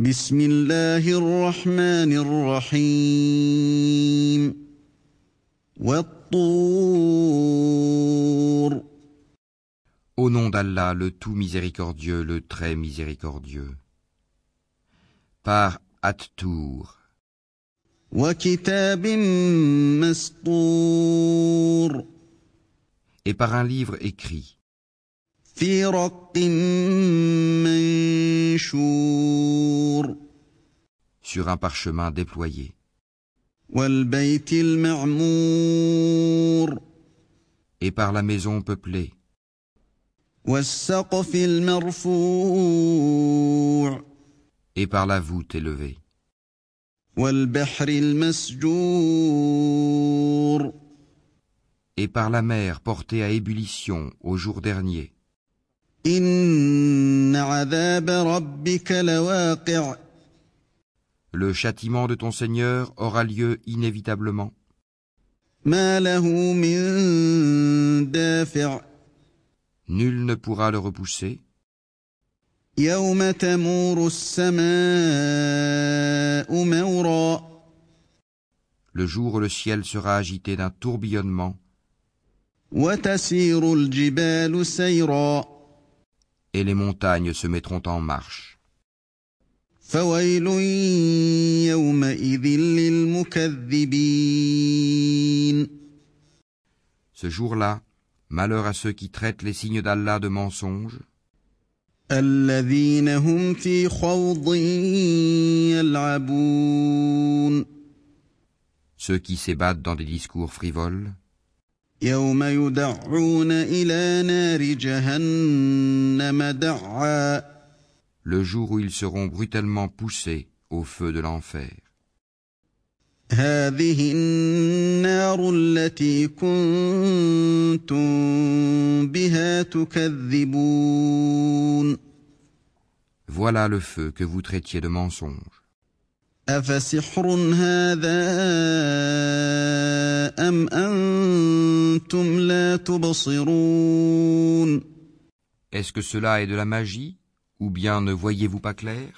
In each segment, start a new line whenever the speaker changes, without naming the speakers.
بسم الله الرحمن الرحيم والطور
Au nom d'Allah, le tout miséricordieux, le très miséricordieux. Par At-Tour
وكتاب مسطور
et par un livre écrit
في رق منشور
sur un parchemin déployé
والبيت المعمور
et par la maison peuplée
والسقف المرفوع
et par la voûte élevée
والبحر المسجور
et par la mer portée à ébullition au jour dernier Le châtiment de ton Seigneur aura lieu inévitablement. Nul ne pourra le repousser. Le jour où le ciel sera agité d'un tourbillonnement et les montagnes se mettront en marche. Ce jour-là, malheur à ceux qui traitent les signes d'Allah de mensonges. Ceux qui s'ébattent dans des discours frivoles.
يوم يدعون إلى نار جهنم دعا
le jour où ils seront brutalement poussés au feu de l'enfer.
هذه النار التي كنتم بها تكذبون
Voilà le feu que vous traitiez de mensonge.
أفسحر هذا أم أنتم لا تبصرون
Est-ce que cela est de la magie ou bien ne voyez-vous pas clair?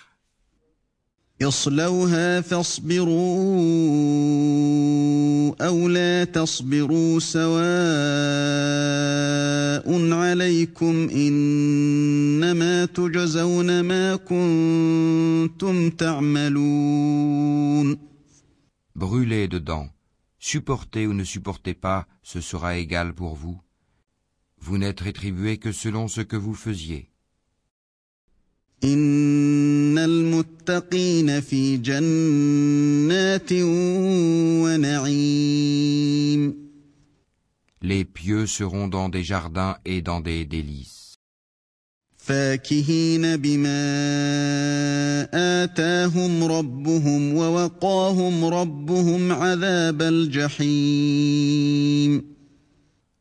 Brûlez dedans supportez ou ne supportez pas, ce sera égal pour vous. Vous n'êtes rétribué que selon ce que vous faisiez. Les pieux seront dans des jardins et dans des délices
فاكهين بما آتاهم ربهم ووقاهم ربهم عذاب الجحيم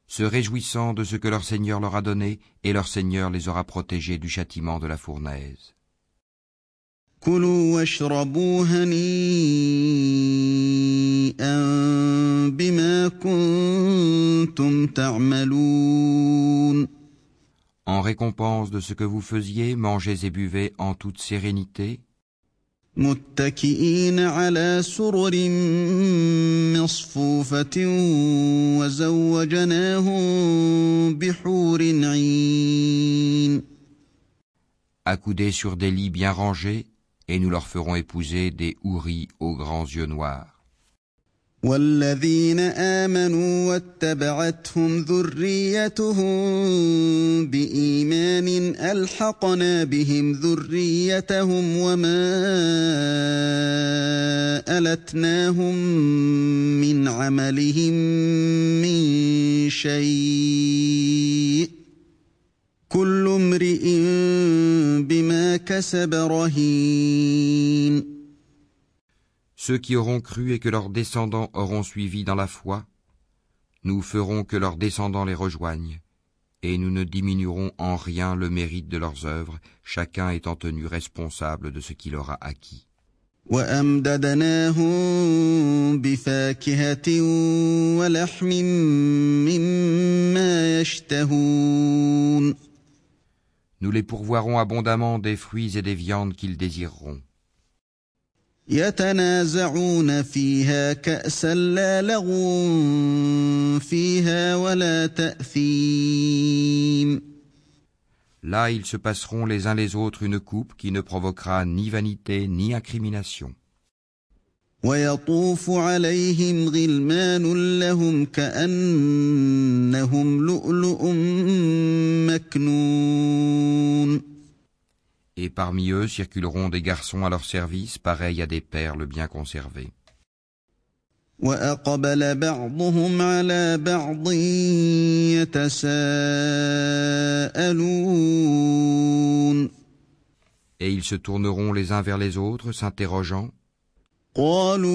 se réjouissant de ce que leur Seigneur leur a donné, et leur Seigneur les aura protégés du châtiment de la fournaise.
كلوا واشربوا هنيئا بما كنتم تعملون
En récompense de ce que vous faisiez, mangez et buvez en toute sérénité,
متكئين على سرر مصفوفة وزوجناهم بحور عين
accoudés sur des lits bien rangés, et nous leur ferons épouser des houris aux grands yeux noirs.
والذين آمنوا واتبعتهم ذريتهم بإيمان ألحقنا بهم ذريتهم وما ألتناهم من عملهم من شيء كل امرئ بما كسب رهين
ceux qui auront cru et que leurs descendants auront suivi dans la foi, nous ferons que leurs descendants les rejoignent, et nous ne diminuerons en rien le mérite de leurs œuvres, chacun étant tenu responsable de ce qu'il aura acquis. Nous les pourvoirons abondamment des fruits et des viandes qu'ils désireront.
يتنازعون فيها كأسا لا لغو فيها ولا تأثيم
Là ils se passeront les uns les autres une coupe qui ne provoquera ni vanité ni incrimination.
ويطوف عليهم غلمان لهم كأنهم لؤلؤ مكنون
Et parmi eux circuleront des garçons à leur service pareils à des perles bien conservées.
وأقبل بعضهم على بعض يتساءلون
Et ils se tourneront les uns vers les autres, s'interrogeant.
قالوا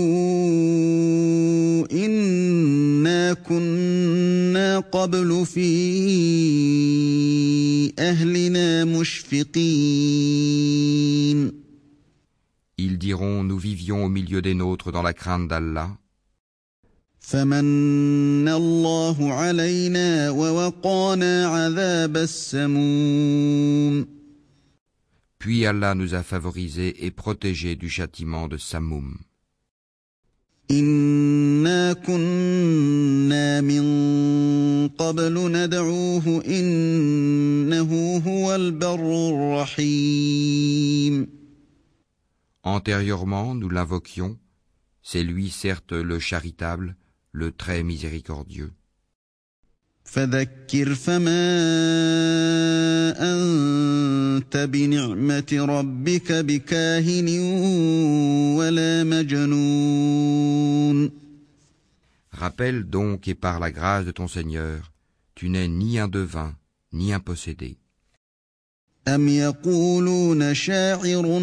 إنا كنا قبل في أهلنا مشفقين
Ils diront, nous vivions au milieu des nôtres dans la crainte d'Allah. Puis Allah nous a favorisés et protégés du châtiment de Samoum.
إنا كنا من قبل ندعوه إنه هو البر الرحيم
Antérieurement, nous l'invoquions. C'est lui, certes, le charitable, le très miséricordieux.
فذكر فما أنت بنعمة ربك بكاهن ولا مجنون
Rappelle donc et par la grâce de ton Seigneur, tu n'es ni un devin, ni un possédé.
أم يقولون شاعر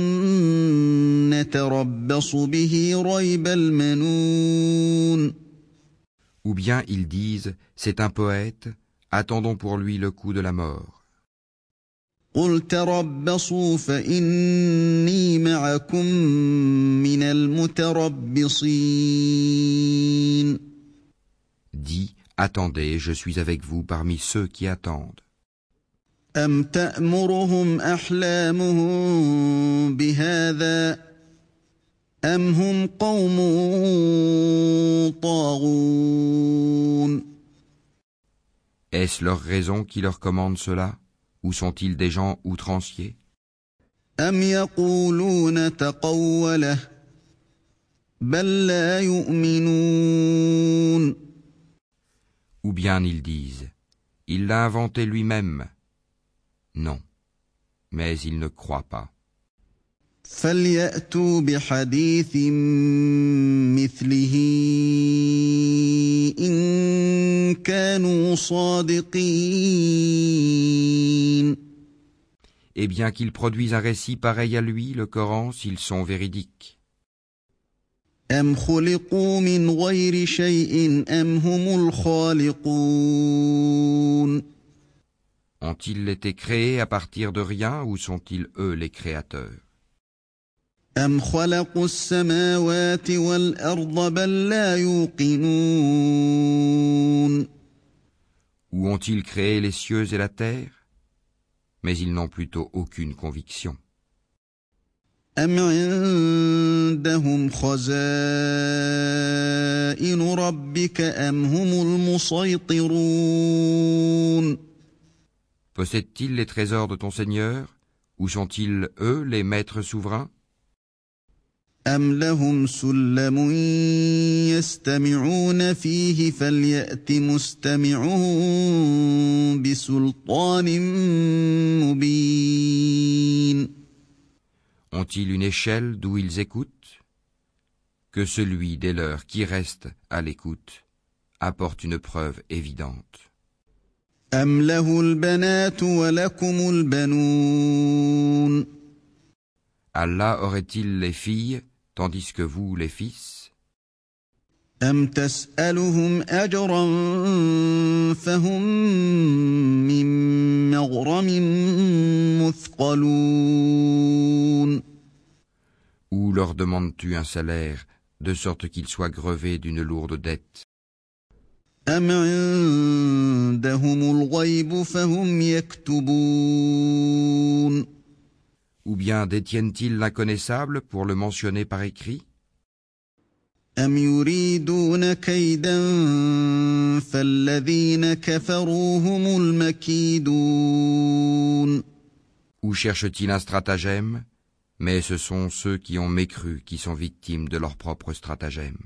نتربص به ريب المنون
Ou bien ils disent, c'est un poète, attendons pour lui le coup de la mort.
قل تربصوا فإني معكم من المتربصين
Dis, attendez, je suis avec vous parmi ceux qui attendent.
أم تأمرهم أحلامهم بهذا أم هم قوم طاغون
Est-ce leur raison qui leur commande cela Ou sont-ils des gens outranciers? Ou bien ils disent, il l'a inventé lui-même. Non, mais ils ne croient pas.
فليأتوا بحديث مثله إن كانوا صادقين
Et bien qu'ils produisent un récit pareil à lui, le Coran, s'ils sont véridiques.
أم خلقوا من غير شيء أم هم الخالقون
Ont-ils été créés à partir de rien ou sont-ils eux les créateurs
أم خلقوا السماوات والأرض بل لا يوقنون
Ou ont-ils créé les cieux et la terre Mais ils n'ont plutôt aucune conviction.
أم عندهم خزائن ربك أم هم المسيطرون
Possèdent-ils les trésors de ton Seigneur Ou sont-ils eux les maîtres souverains
أم لهم سلم يستمعون فيه فليأت مستمعهم بسلطان مبين
Ont-ils une échelle d'où ils écoutent Que celui des leurs qui reste à l'écoute apporte une preuve évidente.
أم له البنات ولكم البنون
Allah aurait-il les filles tandis que vous, les fils, ou leur demandes-tu un salaire de sorte qu'ils soient grevés d'une lourde dette? Ou bien détiennent-ils l'inconnaissable pour le mentionner par écrit
أم يريدون كيدا فالذين كفروا هم المكيدون
Ou cherchent-ils un stratagème Mais ce sont ceux qui ont mécru qui sont victimes de leur propre stratagème.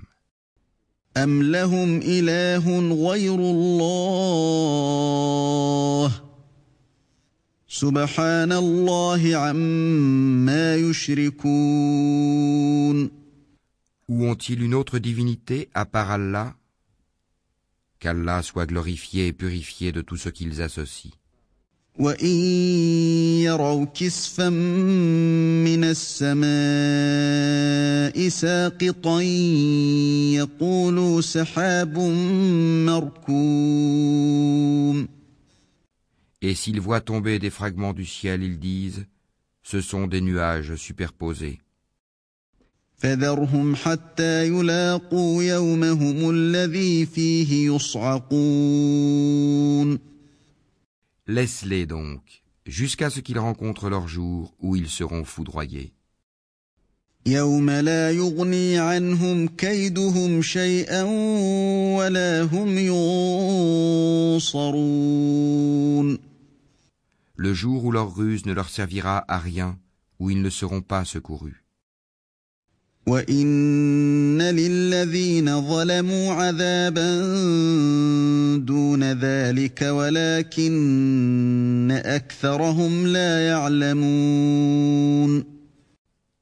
أم لهم إله غير الله
Ou ont-ils une autre divinité à part Allah? Qu'Allah soit glorifié et purifié de tout ce qu'ils associent. Et s'ils voient tomber des fragments du ciel, ils disent Ce sont des nuages superposés. Laisse-les donc, jusqu'à ce qu'ils rencontrent leur jour où ils seront foudroyés le jour où leur ruse ne leur servira à rien, où ils ne seront pas secourus.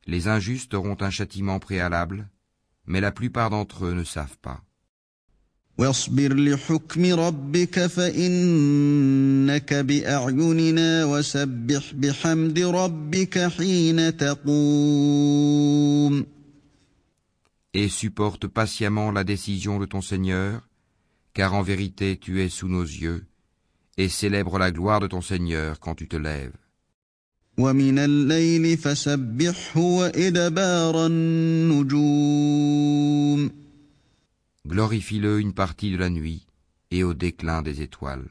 Les injustes auront un châtiment préalable, mais la plupart d'entre eux ne savent pas.
واصبر لحكم ربك فانك باعيننا وسبح بحمد ربك حين تقوم
Et supporte patiemment la décision de ton Seigneur, car en vérité tu es sous nos yeux, et célèbre la gloire de ton Seigneur quand tu te lèves.
ومن الليل فسبحه وادبار النجوم
Glorifie-le une partie de la nuit et au déclin des étoiles.